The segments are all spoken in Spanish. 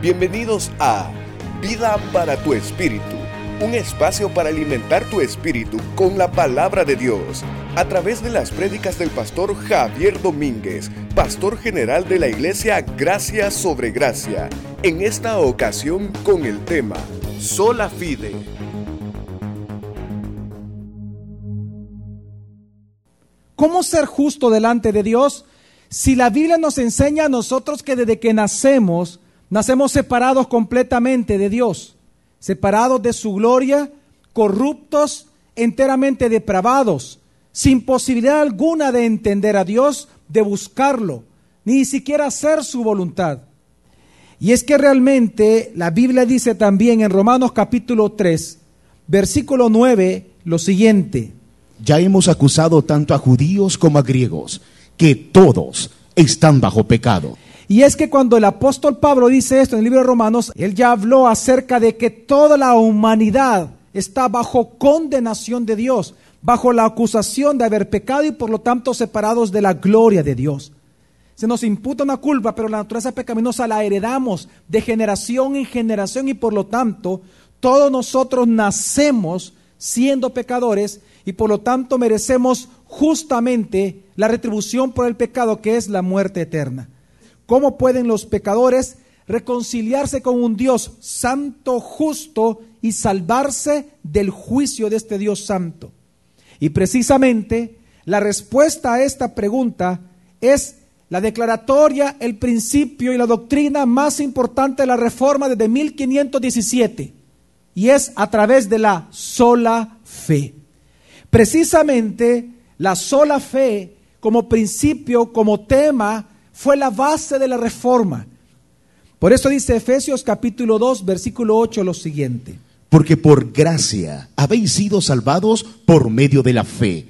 Bienvenidos a Vida para tu Espíritu, un espacio para alimentar tu espíritu con la palabra de Dios, a través de las prédicas del pastor Javier Domínguez, pastor general de la iglesia Gracia sobre Gracia, en esta ocasión con el tema Sola Fide. ¿Cómo ser justo delante de Dios? Si la Biblia nos enseña a nosotros que desde que nacemos, nacemos separados completamente de Dios, separados de su gloria, corruptos, enteramente depravados, sin posibilidad alguna de entender a Dios, de buscarlo, ni siquiera hacer su voluntad. Y es que realmente la Biblia dice también en Romanos capítulo 3, versículo 9, lo siguiente. Ya hemos acusado tanto a judíos como a griegos, que todos están bajo pecado. Y es que cuando el apóstol Pablo dice esto en el libro de Romanos, él ya habló acerca de que toda la humanidad está bajo condenación de Dios, bajo la acusación de haber pecado y por lo tanto separados de la gloria de Dios. Se nos imputa una culpa, pero la naturaleza pecaminosa la heredamos de generación en generación y por lo tanto todos nosotros nacemos siendo pecadores y por lo tanto merecemos justamente la retribución por el pecado que es la muerte eterna. ¿Cómo pueden los pecadores reconciliarse con un Dios santo, justo y salvarse del juicio de este Dios santo? Y precisamente la respuesta a esta pregunta es la declaratoria, el principio y la doctrina más importante de la reforma desde 1517 y es a través de la sola fe. Precisamente la sola fe como principio, como tema, fue la base de la reforma. Por eso dice Efesios capítulo 2, versículo 8 lo siguiente. Porque por gracia habéis sido salvados por medio de la fe.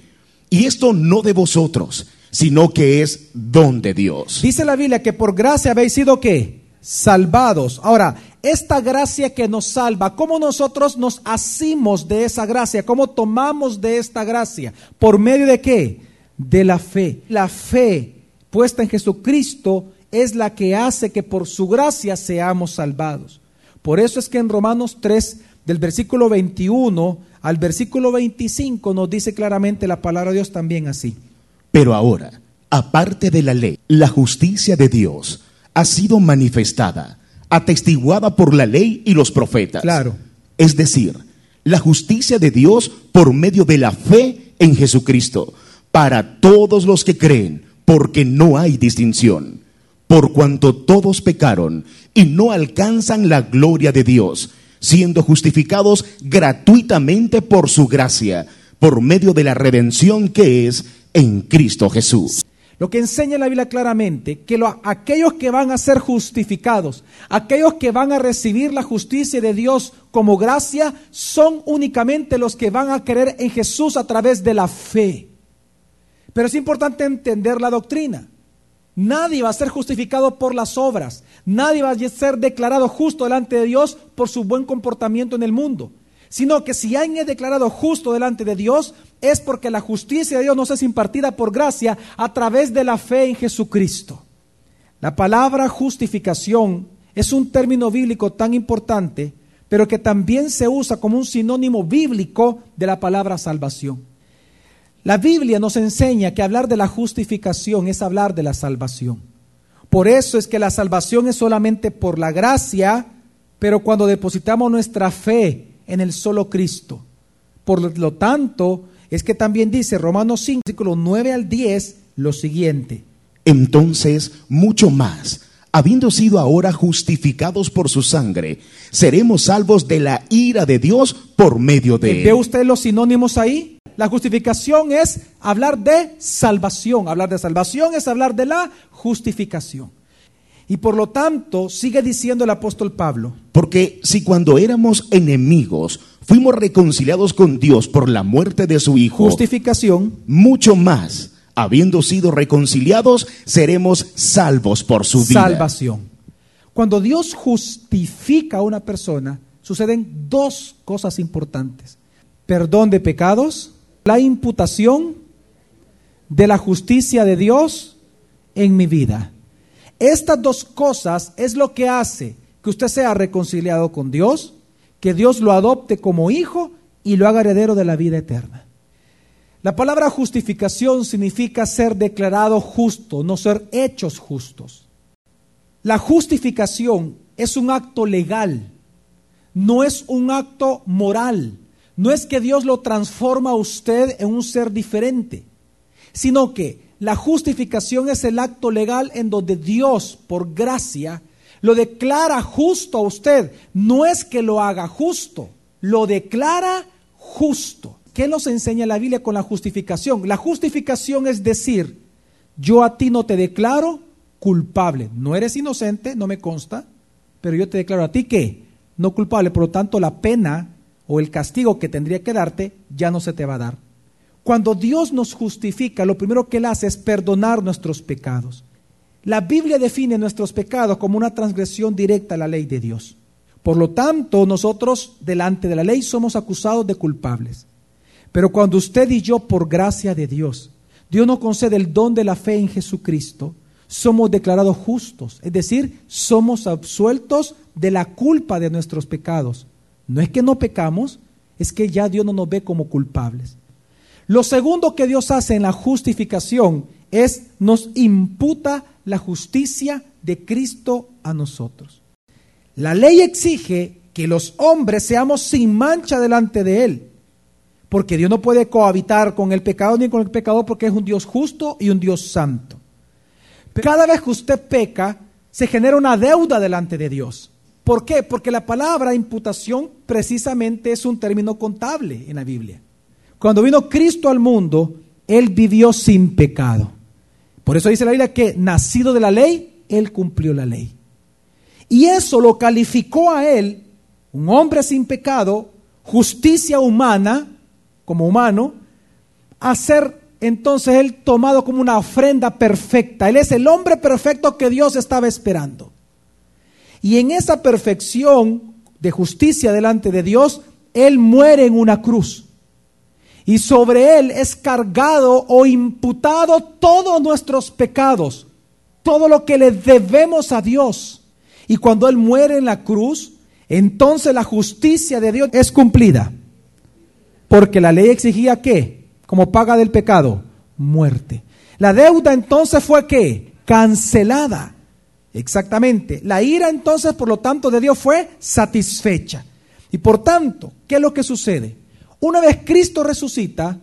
Y esto no de vosotros, sino que es don de Dios. Dice la Biblia que por gracia habéis sido qué? Salvados. Ahora, esta gracia que nos salva, ¿cómo nosotros nos asimos de esa gracia? ¿Cómo tomamos de esta gracia? ¿Por medio de qué? De la fe. La fe puesta en Jesucristo es la que hace que por su gracia seamos salvados. Por eso es que en Romanos 3, del versículo 21 al versículo 25, nos dice claramente la palabra de Dios también así. Pero ahora, aparte de la ley, la justicia de Dios ha sido manifestada, atestiguada por la ley y los profetas. Claro. Es decir, la justicia de Dios por medio de la fe en Jesucristo, para todos los que creen porque no hay distinción, por cuanto todos pecaron y no alcanzan la gloria de Dios, siendo justificados gratuitamente por su gracia, por medio de la redención que es en Cristo Jesús. Lo que enseña la Biblia claramente, que lo, aquellos que van a ser justificados, aquellos que van a recibir la justicia de Dios como gracia, son únicamente los que van a creer en Jesús a través de la fe. Pero es importante entender la doctrina. Nadie va a ser justificado por las obras. Nadie va a ser declarado justo delante de Dios por su buen comportamiento en el mundo. Sino que si alguien es declarado justo delante de Dios, es porque la justicia de Dios nos es impartida por gracia a través de la fe en Jesucristo. La palabra justificación es un término bíblico tan importante, pero que también se usa como un sinónimo bíblico de la palabra salvación. La Biblia nos enseña que hablar de la justificación es hablar de la salvación. Por eso es que la salvación es solamente por la gracia, pero cuando depositamos nuestra fe en el solo Cristo. Por lo tanto, es que también dice Romanos 5, versículos 9 al 10, lo siguiente. Entonces, mucho más, habiendo sido ahora justificados por su sangre, seremos salvos de la ira de Dios por medio de él. ¿Ve usted los sinónimos ahí? La justificación es hablar de salvación. Hablar de salvación es hablar de la justificación. Y por lo tanto, sigue diciendo el apóstol Pablo. Porque si cuando éramos enemigos fuimos reconciliados con Dios por la muerte de su Hijo, Justificación. mucho más, habiendo sido reconciliados, seremos salvos por su vida. Salvación. Cuando Dios justifica a una persona, suceden dos cosas importantes. Perdón de pecados la imputación de la justicia de Dios en mi vida. Estas dos cosas es lo que hace que usted sea reconciliado con Dios, que Dios lo adopte como hijo y lo haga heredero de la vida eterna. La palabra justificación significa ser declarado justo, no ser hechos justos. La justificación es un acto legal, no es un acto moral. No es que Dios lo transforma a usted en un ser diferente, sino que la justificación es el acto legal en donde Dios, por gracia, lo declara justo a usted. No es que lo haga justo, lo declara justo. ¿Qué nos enseña la Biblia con la justificación? La justificación es decir, yo a ti no te declaro culpable. No eres inocente, no me consta, pero yo te declaro a ti que no culpable. Por lo tanto, la pena o el castigo que tendría que darte ya no se te va a dar. Cuando Dios nos justifica, lo primero que Él hace es perdonar nuestros pecados. La Biblia define nuestros pecados como una transgresión directa a la ley de Dios. Por lo tanto, nosotros delante de la ley somos acusados de culpables. Pero cuando usted y yo, por gracia de Dios, Dios nos concede el don de la fe en Jesucristo, somos declarados justos, es decir, somos absueltos de la culpa de nuestros pecados. No es que no pecamos, es que ya Dios no nos ve como culpables. Lo segundo que Dios hace en la justificación es nos imputa la justicia de Cristo a nosotros. La ley exige que los hombres seamos sin mancha delante de Él, porque Dios no puede cohabitar con el pecado ni con el pecador porque es un Dios justo y un Dios santo. Cada vez que usted peca, se genera una deuda delante de Dios. ¿Por qué? Porque la palabra imputación precisamente es un término contable en la Biblia. Cuando vino Cristo al mundo, Él vivió sin pecado. Por eso dice la Biblia que nacido de la ley, Él cumplió la ley. Y eso lo calificó a Él, un hombre sin pecado, justicia humana, como humano, a ser entonces Él tomado como una ofrenda perfecta. Él es el hombre perfecto que Dios estaba esperando. Y en esa perfección de justicia delante de Dios, Él muere en una cruz. Y sobre Él es cargado o imputado todos nuestros pecados, todo lo que le debemos a Dios. Y cuando Él muere en la cruz, entonces la justicia de Dios es cumplida. Porque la ley exigía qué? como paga del pecado? Muerte. La deuda entonces fue qué? Cancelada. Exactamente. La ira entonces, por lo tanto, de Dios fue satisfecha. Y por tanto, ¿qué es lo que sucede? Una vez Cristo resucita,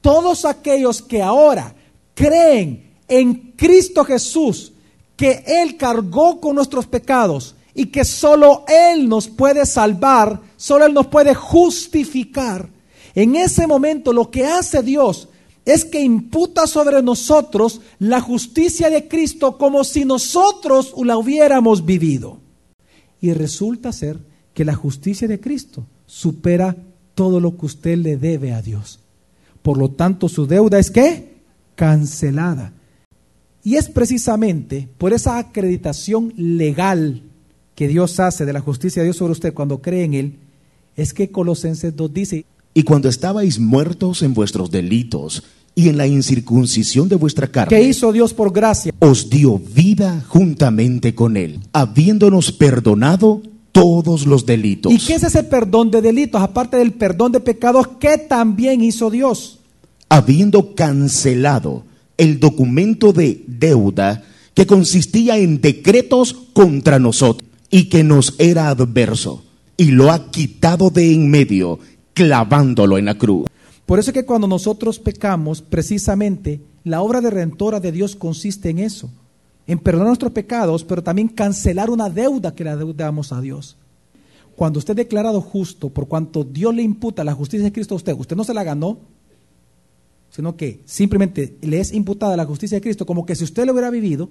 todos aquellos que ahora creen en Cristo Jesús, que Él cargó con nuestros pecados y que solo Él nos puede salvar, solo Él nos puede justificar, en ese momento lo que hace Dios es que imputa sobre nosotros la justicia de Cristo como si nosotros la hubiéramos vivido. Y resulta ser que la justicia de Cristo supera todo lo que usted le debe a Dios. Por lo tanto, su deuda es que cancelada. Y es precisamente por esa acreditación legal que Dios hace de la justicia de Dios sobre usted cuando cree en Él, es que Colosenses 2 dice, y cuando estabais muertos en vuestros delitos y en la incircuncisión de vuestra carne, ¿qué hizo Dios por gracia? Os dio vida juntamente con Él, habiéndonos perdonado todos los delitos. ¿Y qué es ese perdón de delitos? Aparte del perdón de pecados, ¿qué también hizo Dios? Habiendo cancelado el documento de deuda que consistía en decretos contra nosotros y que nos era adverso, y lo ha quitado de en medio clavándolo en la cruz. Por eso es que cuando nosotros pecamos, precisamente la obra de redentora de Dios consiste en eso, en perdonar nuestros pecados, pero también cancelar una deuda que le deudamos a Dios. Cuando usted es declarado justo, por cuanto Dios le imputa la justicia de Cristo a usted, usted no se la ganó, sino que simplemente le es imputada la justicia de Cristo, como que si usted lo hubiera vivido,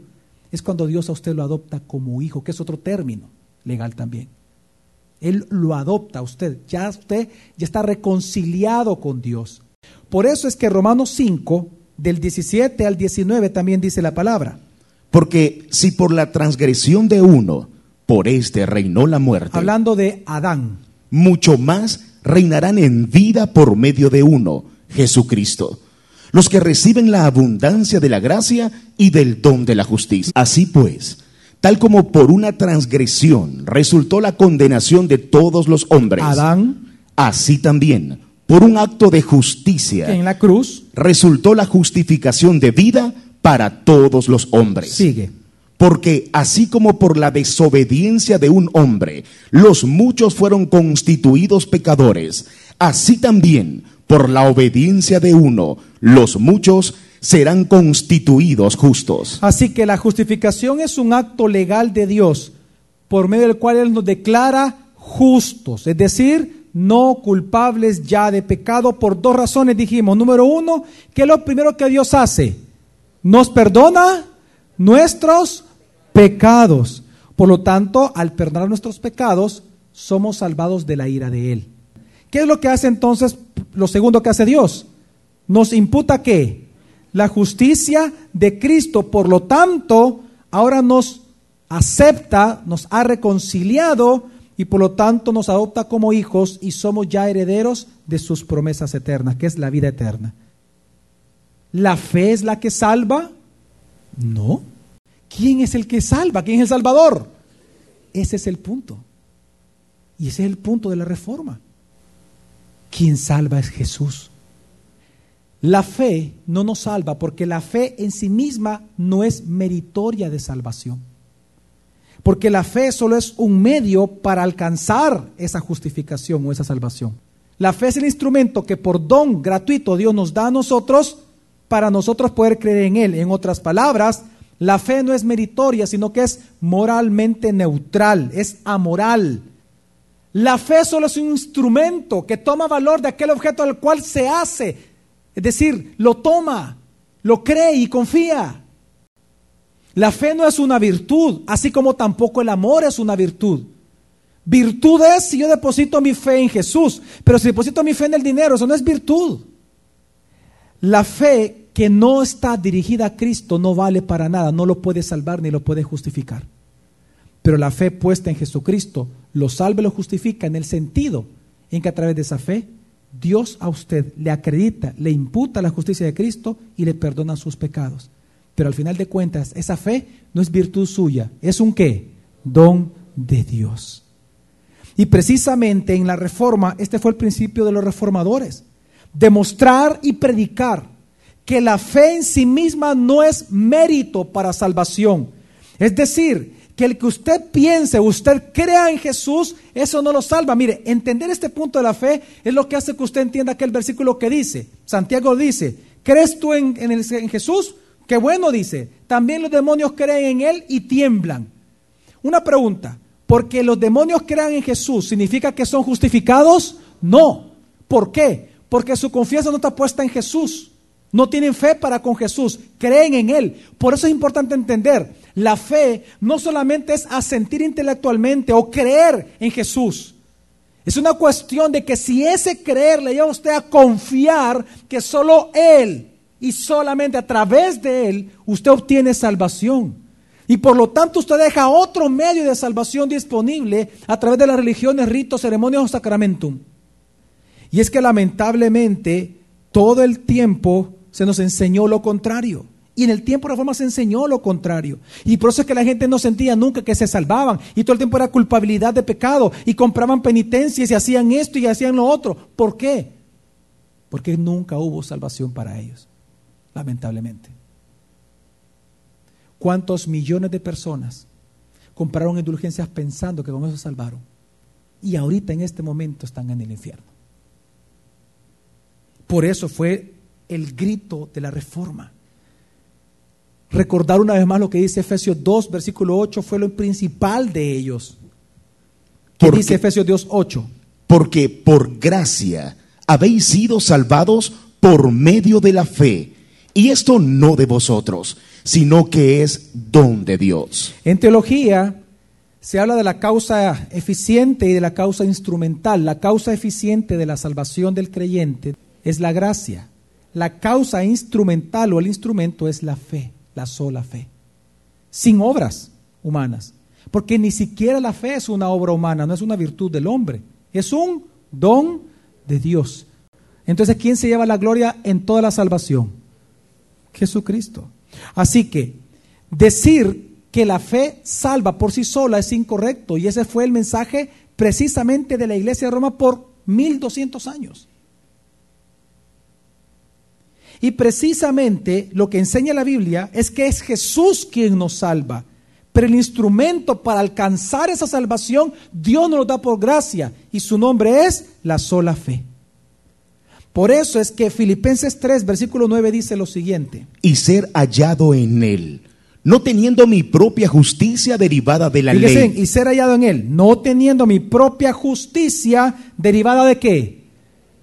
es cuando Dios a usted lo adopta como hijo, que es otro término legal también. Él lo adopta a usted. Ya usted ya está reconciliado con Dios. Por eso es que Romanos 5, del 17 al 19 también dice la palabra. Porque si por la transgresión de uno, por este reinó la muerte. Hablando de Adán. Mucho más reinarán en vida por medio de uno, Jesucristo. Los que reciben la abundancia de la gracia y del don de la justicia. Así pues, Tal como por una transgresión resultó la condenación de todos los hombres. Adán, Así también, por un acto de justicia, en la cruz, resultó la justificación de vida para todos los hombres. sigue. Porque así como por la desobediencia de un hombre los muchos fueron constituidos pecadores, así también por la obediencia de uno los muchos serán constituidos justos. Así que la justificación es un acto legal de Dios por medio del cual Él nos declara justos, es decir, no culpables ya de pecado por dos razones dijimos. Número uno, que es lo primero que Dios hace? Nos perdona nuestros pecados. Por lo tanto, al perdonar nuestros pecados, somos salvados de la ira de Él. ¿Qué es lo que hace entonces? Lo segundo que hace Dios. Nos imputa qué? La justicia de Cristo. Por lo tanto, ahora nos acepta, nos ha reconciliado y por lo tanto nos adopta como hijos y somos ya herederos de sus promesas eternas, que es la vida eterna. ¿La fe es la que salva? No. ¿Quién es el que salva? ¿Quién es el Salvador? Ese es el punto. Y ese es el punto de la reforma. Quien salva es Jesús. La fe no nos salva porque la fe en sí misma no es meritoria de salvación. Porque la fe solo es un medio para alcanzar esa justificación o esa salvación. La fe es el instrumento que por don gratuito Dios nos da a nosotros para nosotros poder creer en Él. En otras palabras, la fe no es meritoria, sino que es moralmente neutral, es amoral. La fe solo es un instrumento que toma valor de aquel objeto al cual se hace. Es decir, lo toma, lo cree y confía. La fe no es una virtud, así como tampoco el amor es una virtud. Virtud es si yo deposito mi fe en Jesús, pero si deposito mi fe en el dinero, eso no es virtud. La fe que no está dirigida a Cristo no vale para nada, no lo puede salvar ni lo puede justificar. Pero la fe puesta en Jesucristo lo salva y lo justifica en el sentido en que a través de esa fe Dios a usted le acredita, le imputa la justicia de Cristo y le perdona sus pecados. Pero al final de cuentas, esa fe no es virtud suya, es un qué? Don de Dios. Y precisamente en la reforma, este fue el principio de los reformadores, demostrar y predicar que la fe en sí misma no es mérito para salvación. Es decir, que el que usted piense, usted crea en Jesús, eso no lo salva. Mire, entender este punto de la fe es lo que hace que usted entienda aquel versículo que dice. Santiago dice, ¿crees tú en, en, Jesús? Qué bueno dice. También los demonios creen en Él y tiemblan. Una pregunta, ¿porque los demonios crean en Jesús significa que son justificados? No. ¿Por qué? Porque su confianza no está puesta en Jesús. No tienen fe para con Jesús, creen en Él. Por eso es importante entender, la fe no solamente es asentir intelectualmente o creer en Jesús. Es una cuestión de que si ese creer le lleva a usted a confiar que solo Él y solamente a través de Él usted obtiene salvación. Y por lo tanto usted deja otro medio de salvación disponible a través de las religiones, ritos, ceremonias o sacramentum. Y es que lamentablemente todo el tiempo se nos enseñó lo contrario. Y en el tiempo de reforma se enseñó lo contrario. Y por eso es que la gente no sentía nunca que se salvaban. Y todo el tiempo era culpabilidad de pecado. Y compraban penitencias y hacían esto y hacían lo otro. ¿Por qué? Porque nunca hubo salvación para ellos. Lamentablemente. ¿Cuántos millones de personas compraron indulgencias pensando que con eso salvaron? Y ahorita en este momento están en el infierno. Por eso fue el grito de la reforma. Recordar una vez más lo que dice Efesios 2, versículo 8, fue lo principal de ellos. ¿Qué Porque- dice Efesios 2, 8? Porque por gracia habéis sido salvados por medio de la fe. Y esto no de vosotros, sino que es don de Dios. En teología se habla de la causa eficiente y de la causa instrumental. La causa eficiente de la salvación del creyente es la gracia. La causa instrumental o el instrumento es la fe, la sola fe. Sin obras humanas. Porque ni siquiera la fe es una obra humana, no es una virtud del hombre. Es un don de Dios. Entonces, ¿quién se lleva la gloria en toda la salvación? Jesucristo. Así que decir que la fe salva por sí sola es incorrecto. Y ese fue el mensaje precisamente de la iglesia de Roma por 1200 años. Y precisamente lo que enseña la Biblia es que es Jesús quien nos salva. Pero el instrumento para alcanzar esa salvación, Dios nos lo da por gracia. Y su nombre es la sola fe. Por eso es que Filipenses 3, versículo 9 dice lo siguiente. Y ser hallado en él, no teniendo mi propia justicia derivada de la ley. y ser hallado en él, no teniendo mi propia justicia derivada de qué?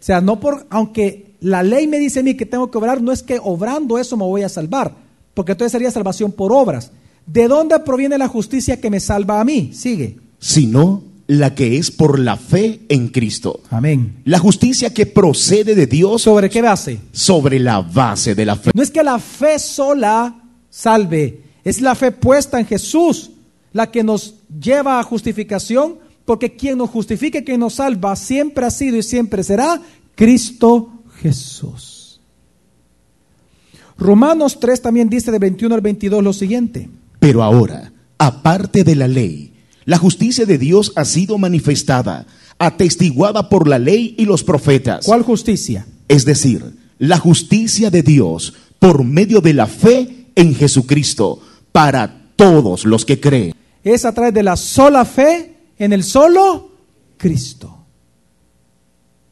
O sea, no por, aunque la ley me dice a mí que tengo que obrar, no es que obrando eso me voy a salvar, porque entonces sería salvación por obras. ¿De dónde proviene la justicia que me salva a mí? Sigue. sino la que es por la fe en Cristo. Amén. La justicia que procede de Dios ¿Sobre qué base? sobre la base de la fe. No es que la fe sola salve, es la fe puesta en Jesús la que nos lleva a justificación, porque quien nos justifica y quien nos salva siempre ha sido y siempre será Cristo Jesús. Romanos 3 también dice de 21 al 22 lo siguiente. Pero ahora, aparte de la ley, la justicia de Dios ha sido manifestada, atestiguada por la ley y los profetas. ¿Cuál justicia? Es decir, la justicia de Dios por medio de la fe en Jesucristo para todos los que creen. Es a través de la sola fe en el solo Cristo.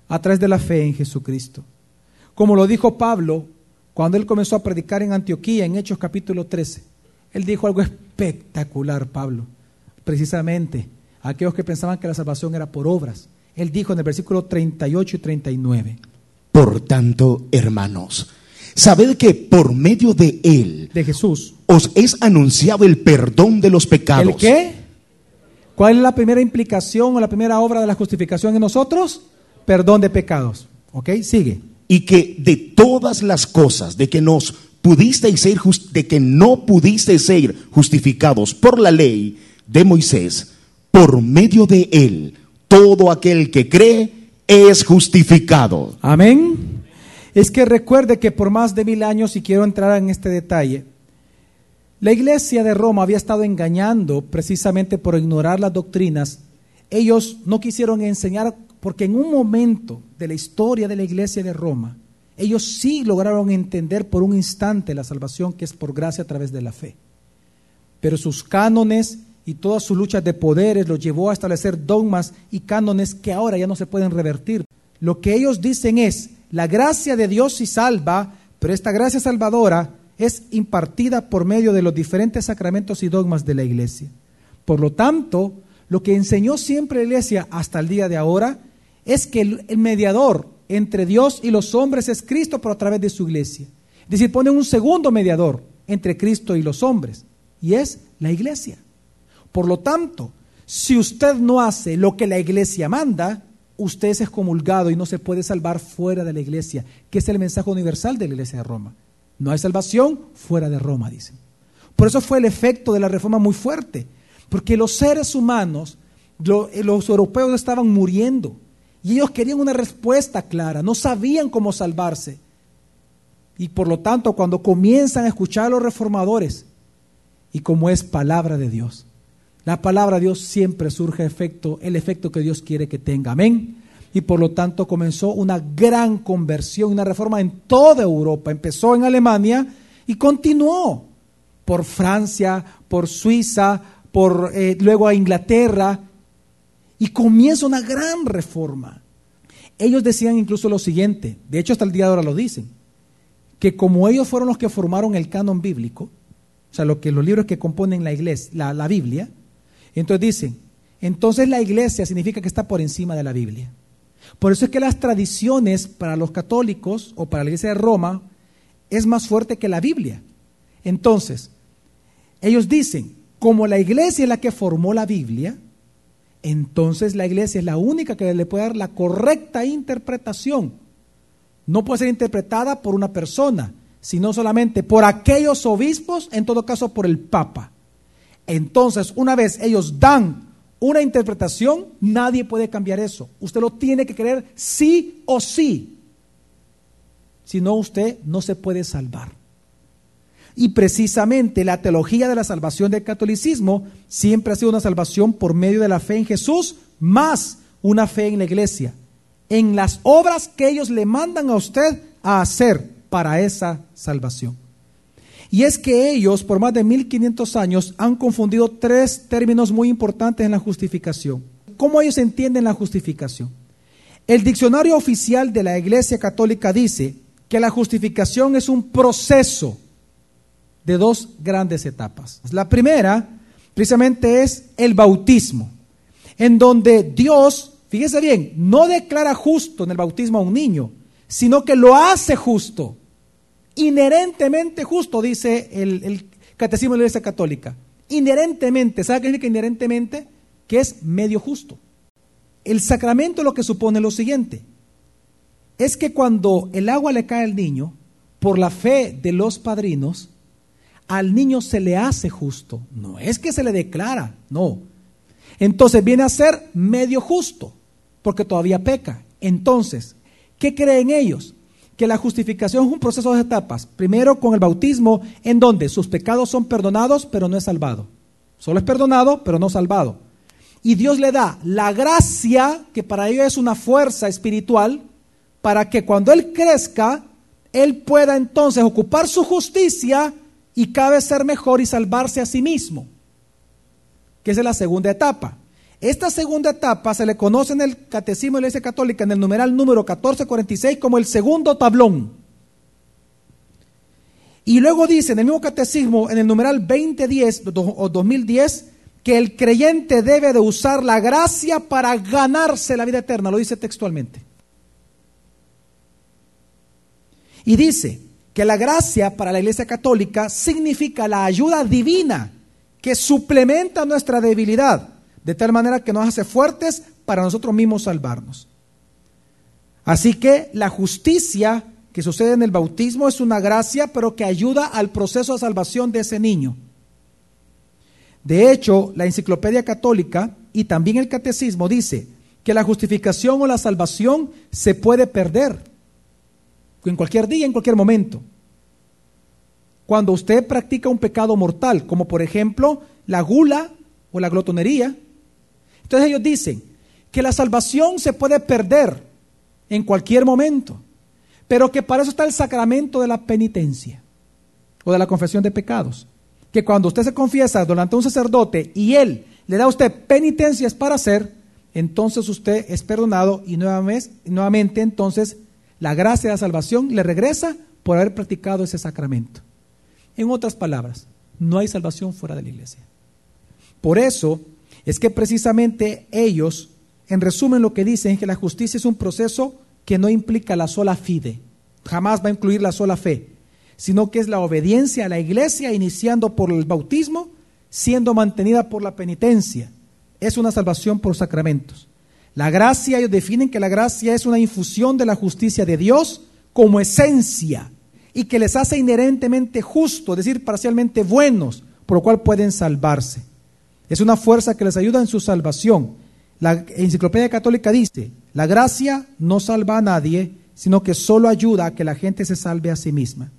A través de la fe en Jesucristo. Como lo dijo Pablo cuando él comenzó a predicar en Antioquía en Hechos capítulo 13. Él dijo algo espectacular, Pablo. Precisamente, a aquellos que pensaban que la salvación era por obras. Él dijo en el versículo 38 y 39. Por tanto, hermanos, sabed que por medio de Él De Jesús. os es anunciado el perdón de los pecados. ¿El qué? ¿Cuál es la primera implicación o la primera obra de la justificación en nosotros? Perdón de pecados. ¿Ok? Sigue. Y que de todas las cosas de que nos pudisteis ser de que no pudisteis ser justificados por la ley de Moisés, por medio de él, todo aquel que cree es justificado. Amén. Es que recuerde que por más de mil años, y quiero entrar en este detalle, la iglesia de Roma había estado engañando precisamente por ignorar las doctrinas. Ellos no quisieron enseñar porque en un momento de la historia de la iglesia de Roma, ellos sí lograron entender por un instante la salvación que es por gracia a través de la fe. Pero sus cánones y todas sus luchas de poderes los llevó a establecer dogmas y cánones que ahora ya no se pueden revertir. Lo que ellos dicen es, la gracia de Dios sí salva, pero esta gracia salvadora es impartida por medio de los diferentes sacramentos y dogmas de la iglesia. Por lo tanto, lo que enseñó siempre la iglesia hasta el día de ahora es que el, mediador entre Dios y los hombres es Cristo, pero a través de su iglesia. Es decir, pone un segundo mediador entre Cristo y los hombres, y es la iglesia. Por lo tanto, si usted no hace lo que la iglesia manda, usted es excomulgado y no se puede salvar fuera de la iglesia, que es el mensaje universal de la iglesia de Roma. No hay salvación fuera de Roma, dicen. Por eso fue el efecto de la reforma muy fuerte, porque los seres humanos, lo- los europeos estaban muriendo y ellos querían una respuesta clara, no sabían cómo salvarse. Y por lo tanto, cuando comienzan a escuchar a los reformadores, y como es palabra de Dios, la palabra de Dios siempre surge efecto, el efecto que Dios quiere que tenga. Amén. Y por lo tanto comenzó una gran conversión, una reforma en toda Europa. Empezó en Alemania y continuó por Francia, por Suiza, por eh, luego a Inglaterra y comienza una gran reforma. Ellos decían incluso lo siguiente, de hecho hasta el día de ahora lo dicen, que como ellos fueron los que formaron el canon bíblico, o sea, lo que, los libros que componen la iglesia, la, la Biblia, entonces dicen, entonces la iglesia significa que está por encima de la Biblia. Por eso es que las tradiciones para los católicos o para la iglesia de Roma es más fuerte que la Biblia. Entonces, ellos dicen, como la iglesia es la que formó la Biblia, entonces la iglesia es la única que le puede dar la correcta interpretación. No puede ser interpretada por una persona, sino solamente por aquellos obispos, en todo caso por el Papa. Entonces, una vez ellos dan una interpretación, nadie puede cambiar eso. Usted lo tiene que creer sí o sí. Si no, usted no se puede salvar. Y precisamente la teología de la salvación del catolicismo siempre ha sido una salvación por medio de la fe en Jesús, más una fe en la iglesia, en las obras que ellos le mandan a usted a hacer para esa salvación. Y es que ellos, por más de 1500 años, han confundido tres términos muy importantes en la justificación. ¿Cómo ellos entienden la justificación? El diccionario oficial de la Iglesia Católica dice que la justificación es un proceso de dos grandes etapas. La primera, precisamente, es el bautismo, en donde Dios, fíjese bien, no declara justo en el bautismo a un niño, sino que lo hace justo, inherentemente justo, dice el, Catecismo de la Iglesia Católica. Inherentemente, ¿sabe qué significa inherentemente? Que es medio justo. El sacramento lo que supone lo siguiente, es que cuando el agua le cae al niño, por la fe de los padrinos, al niño se le hace justo. No es que se le declara, no. Entonces viene a ser medio justo, porque todavía peca. Entonces, ¿qué creen ellos? Que la justificación es un proceso de etapas. Primero con el bautismo, en donde sus pecados son perdonados, pero no es salvado. Solo es perdonado, pero no salvado. Y Dios le da la gracia, que para ello es una fuerza espiritual, para que cuando Él crezca, Él pueda entonces ocupar su justicia y cabe ser mejor y salvarse a sí mismo, que es la segunda etapa. Esta segunda etapa se le conoce en el Catecismo de la Iglesia Católica, en el numeral número 1446, como el segundo tablón. Y luego dice en el mismo Catecismo, en el numeral 2010 o 2010, que el creyente debe de usar la gracia para ganarse la vida eterna, lo dice textualmente. Y dice, que la gracia para la Iglesia Católica significa la ayuda divina que suplementa nuestra debilidad, de tal manera que nos hace fuertes para nosotros mismos salvarnos. Así que la justicia que sucede en el bautismo es una gracia, pero que ayuda al proceso de salvación de ese niño. De hecho, la Enciclopedia Católica y también el Catecismo dice que la justificación o la salvación se puede perder en cualquier día, en cualquier momento. Cuando usted practica un pecado mortal, como por ejemplo la gula o la glotonería, entonces ellos dicen que la salvación se puede perder en cualquier momento, pero que para eso está el sacramento de la penitencia o de la confesión de pecados. Que cuando usted se confiesa delante de un sacerdote y él le da a usted penitencias para hacer, entonces usted es perdonado y nuevamente entonces la gracia de la salvación le regresa por haber practicado ese sacramento. En otras palabras, no hay salvación fuera de la iglesia. Por eso es que precisamente ellos, en resumen, lo que dicen es que la justicia es un proceso que no implica la sola fide, jamás va a incluir la sola fe, sino que es la obediencia a la iglesia iniciando por el bautismo, siendo mantenida por la penitencia. Es una salvación por sacramentos. La gracia, ellos definen que la gracia es una infusión de la justicia de Dios como esencia y que les hace inherentemente justo, es decir, parcialmente buenos, por lo cual pueden salvarse. Es una fuerza que les ayuda en su salvación. La Enciclopedia Católica dice, la gracia no salva a nadie, sino que solo ayuda a que la gente se salve a sí misma.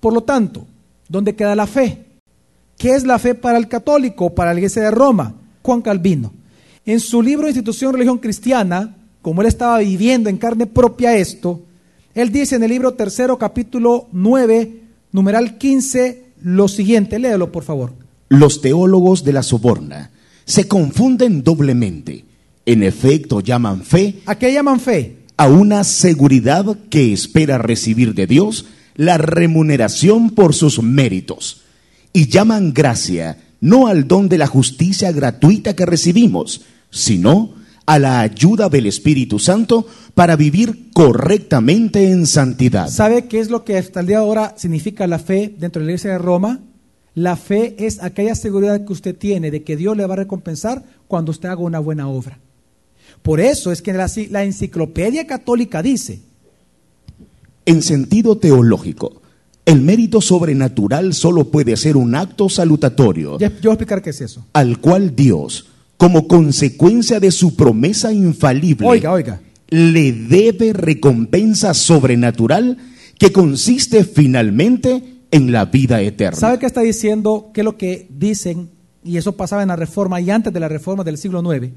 Por lo tanto, ¿dónde queda la fe? ¿Qué es la fe para el católico, para la iglesia de Roma? Juan Calvino. En su libro Institución Religión Cristiana, como él estaba viviendo en carne propia esto, él dice en el libro tercero, capítulo 9, numeral 15, lo siguiente, léelo por favor. Los teólogos de la soborna se confunden doblemente. En efecto, llaman fe. ¿A qué llaman fe? A una seguridad que espera recibir de Dios la remuneración por sus méritos. Y llaman gracia no al don de la justicia gratuita que recibimos, sino a la ayuda del Espíritu Santo para vivir correctamente en santidad. ¿Sabe qué es lo que hasta el día de ahora significa la fe dentro de la iglesia de Roma? La fe es aquella seguridad que usted tiene de que Dios le va a recompensar cuando usted haga una buena obra. Por eso es que la, la enciclopedia católica dice, en sentido teológico, el mérito sobrenatural solo puede ser un acto salutatorio. yo voy a explicar qué es eso. Al cual Dios, como consecuencia de su promesa infalible, oiga, oiga. le debe recompensa sobrenatural que consiste finalmente en la vida eterna. ¿Sabe qué está diciendo? ¿Qué es lo que dicen? Y eso pasaba en la reforma y antes de la reforma del siglo IX.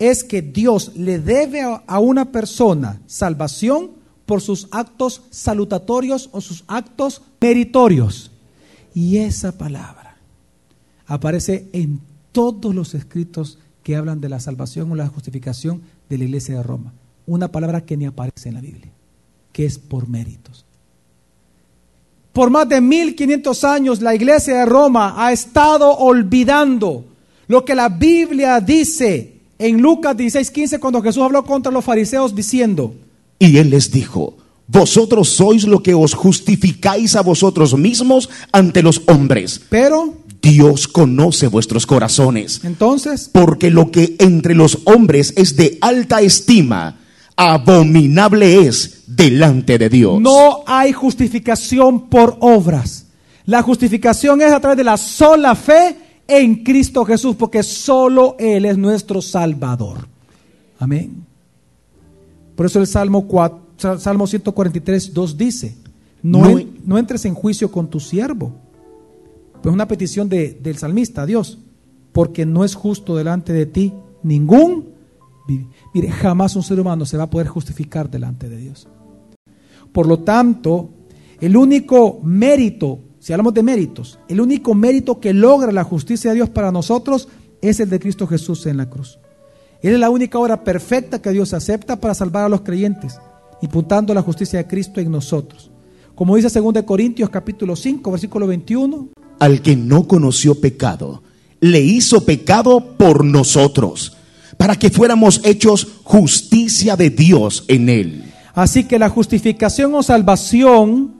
Es que Dios le debe a a una persona salvación por sus actos salutatorios o sus actos meritorios. Y esa palabra aparece en todos los escritos que hablan de la salvación o la justificación de la iglesia de Roma. Una palabra que ni aparece en la Biblia, que es por méritos. Por más de 1500 años la iglesia de Roma ha estado olvidando lo que la Biblia dice en Lucas 16:15 cuando Jesús habló contra los fariseos diciendo, Y él les dijo, vosotros sois lo que os justificáis a vosotros mismos ante los hombres. pero Dios conoce vuestros corazones, entonces, porque lo que entre los hombres es de alta estima, abominable es delante de Dios. no hay justificación por obras. La justificación es a través de la sola fe en Cristo Jesús, porque solo Él es nuestro Salvador. Amén. Por eso el Salmo, 4, Salmo 143, 2 dice, no, No- en- no entres en juicio con tu siervo. Pues una petición de- del salmista a Dios, porque no es justo delante de ti ningún... Mire, jamás un ser humano se va a poder justificar delante de Dios. Por lo tanto, el único mérito, si hablamos de méritos, el único mérito que logra la justicia de Dios para nosotros es el de Cristo Jesús en la cruz. Él es la única obra perfecta que Dios acepta para salvar a los creyentes, imputando la justicia de Cristo en nosotros. Como dice 2 Corintios capítulo 5, versículo 21, Al que no conoció pecado, le hizo pecado por nosotros, para que fuéramos hechos justicia de Dios en él. Así que la justificación o salvación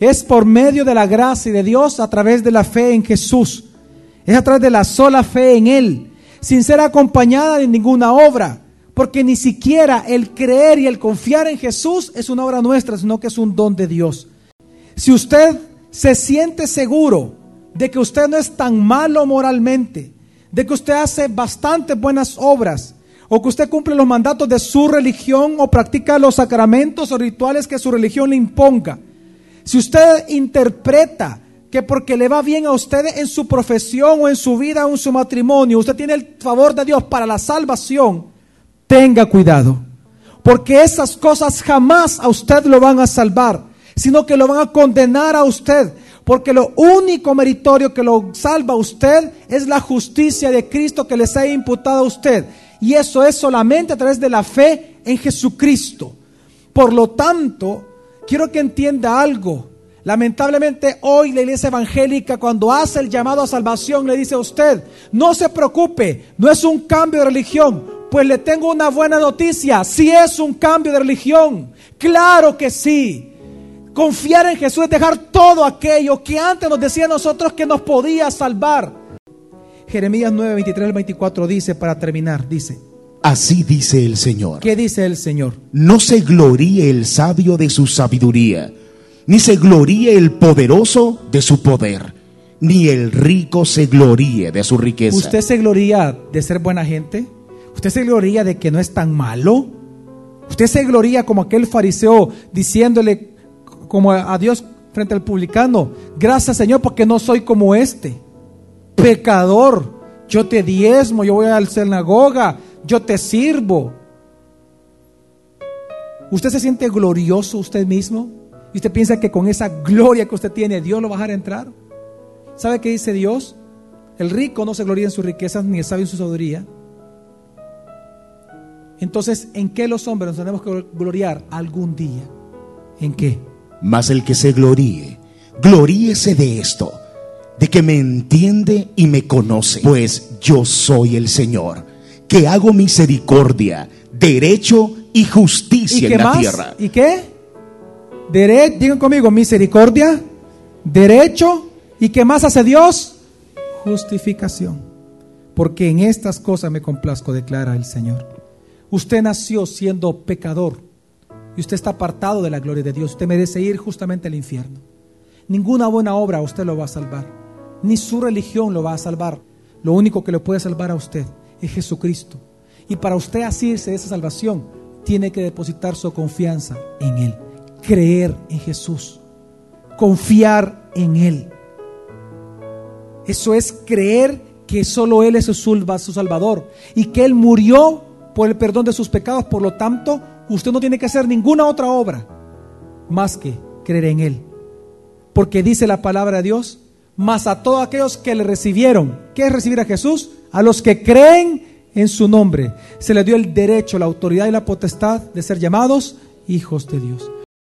es por medio de la gracia de Dios a través de la fe en Jesús. Es a través de la sola fe en Él, sin ser acompañada de ninguna obra. Porque ni siquiera el creer y el confiar en Jesús es una obra nuestra, sino que es un don de Dios. Si usted se siente seguro de que usted no es tan malo moralmente, de que usted hace bastantes buenas obras, o que usted cumple los mandatos de su religión o practica los sacramentos o rituales que su religión le imponga, si usted interpreta que porque le va bien a usted en su profesión o en su vida o en su matrimonio, usted tiene el favor de Dios para la salvación, tenga cuidado. Porque esas cosas jamás a usted lo van a salvar, sino que lo van a condenar a usted. Porque lo único meritorio que lo salva a usted es la justicia de Cristo que les ha imputado a usted. Y eso es solamente a través de la fe en Jesucristo. Por lo tanto, quiero que entienda algo. Lamentablemente hoy la iglesia evangélica cuando hace el llamado a salvación le dice a usted, no se preocupe, no es un cambio de religión. Pues le tengo una buena noticia, sí es un cambio de religión, claro que sí. Confiar en Jesús es dejar todo aquello que antes nos decía a nosotros que nos podía salvar. Jeremías 9, 23 al 24 dice, para terminar, dice, Así dice el Señor. ¿qué dice el Señor? No se gloríe el sabio de su sabiduría, ni se gloríe el poderoso de su poder, ni el rico se gloríe de su riqueza. ¿Usted se gloría de ser buena gente? ¿Usted se gloría de que no es tan malo? ¿Usted se gloría como aquel fariseo diciéndole como a Dios frente al publicano, gracias Señor porque no soy como este, pecador, yo te diezmo, yo voy a la sinagoga, yo te sirvo? ¿Usted se siente glorioso usted mismo? ¿Y usted piensa que con esa gloria que usted tiene Dios lo va a dejar entrar? ¿Sabe qué dice Dios? El rico no se gloria en sus riquezas ni sabio en su sabiduría. Entonces, ¿en qué los hombres nos tenemos que gloriar algún día? ¿En qué? Mas el que se gloríe, gloríese de esto, de que me entiende y me conoce, pues yo soy el Señor, que hago misericordia, derecho y justicia ¿Y qué en la más? tierra. ¿Y qué? Dere digan conmigo, misericordia, derecho, ¿y qué más hace Dios? Justificación. Porque en estas cosas me complazco, declara el Señor. Usted nació siendo pecador y usted está apartado de la gloria de Dios. Usted merece ir justamente al infierno. Ninguna buena obra a usted lo va a salvar, ni su religión lo va a salvar. Lo único que le puede salvar a usted es Jesucristo. Y para usted asirse de esa salvación, tiene que depositar su confianza en Él, creer en Jesús, confiar en Él. Eso es creer que solo Él es su Salvador y que Él murió por el perdón de sus pecados. Por lo tanto, usted no tiene que hacer ninguna otra obra más que creer en Él. Porque dice la palabra de Dios, más a todos aquellos que le recibieron. ¿Qué es recibir a Jesús? A los que creen en su nombre. Se le dio el derecho, la autoridad y la potestad de ser llamados hijos de Dios.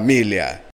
familia.